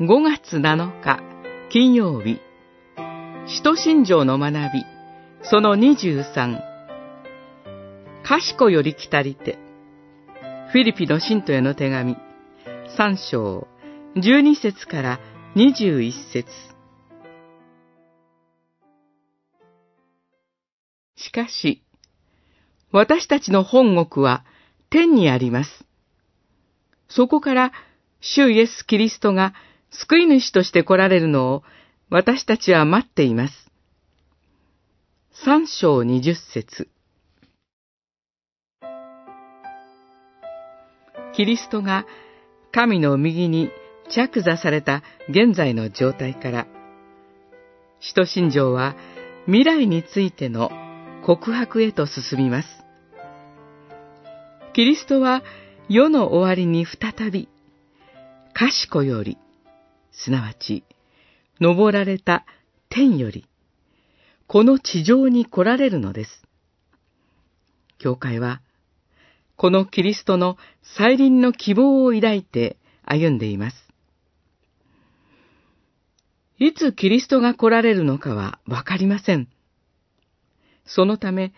5月7日金曜日。使徒信条の学び。その23賢より来たりて。フィリピの信徒への手紙。3章。12節から21節。しかし、私たちの本国は天にあります。そこから主イエス・キリストが救い主として来られるのを私たちは待っています。三章二十節キリストが神の右に着座された現在の状態から、使徒信条は未来についての告白へと進みます。キリストは世の終わりに再び、賢より、すなわち、登られた天より、この地上に来られるのです。教会は、このキリストの再臨の希望を抱いて歩んでいます。いつキリストが来られるのかはわかりません。そのため、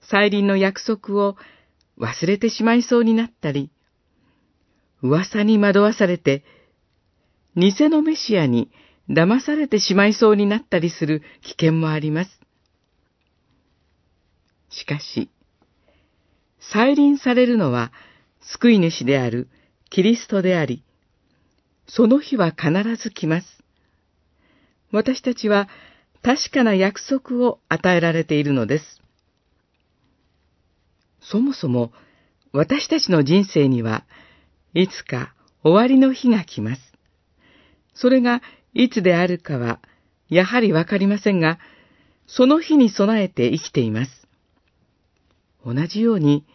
再臨の約束を忘れてしまいそうになったり、噂に惑わされて、偽のメシアに騙されてしまいそうになったりする危険もあります。しかし、再臨されるのは救い主であるキリストであり、その日は必ず来ます。私たちは確かな約束を与えられているのです。そもそも私たちの人生にはいつか終わりの日が来ます。それがいつであるかはやはりわかりませんが、その日に備えて生きています。同じように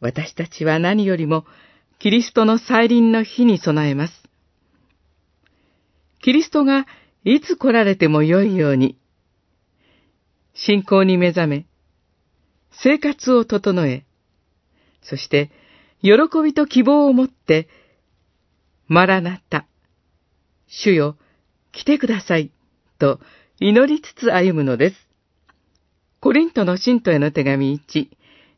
私たちは何よりもキリストの再臨の日に備えます。キリストがいつ来られてもよいように、信仰に目覚め、生活を整え、そして、喜びと希望を持って、まらなた、主よ、来てください、と祈りつつ歩むのです。コリントの信徒への手紙1、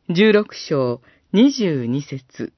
16章22節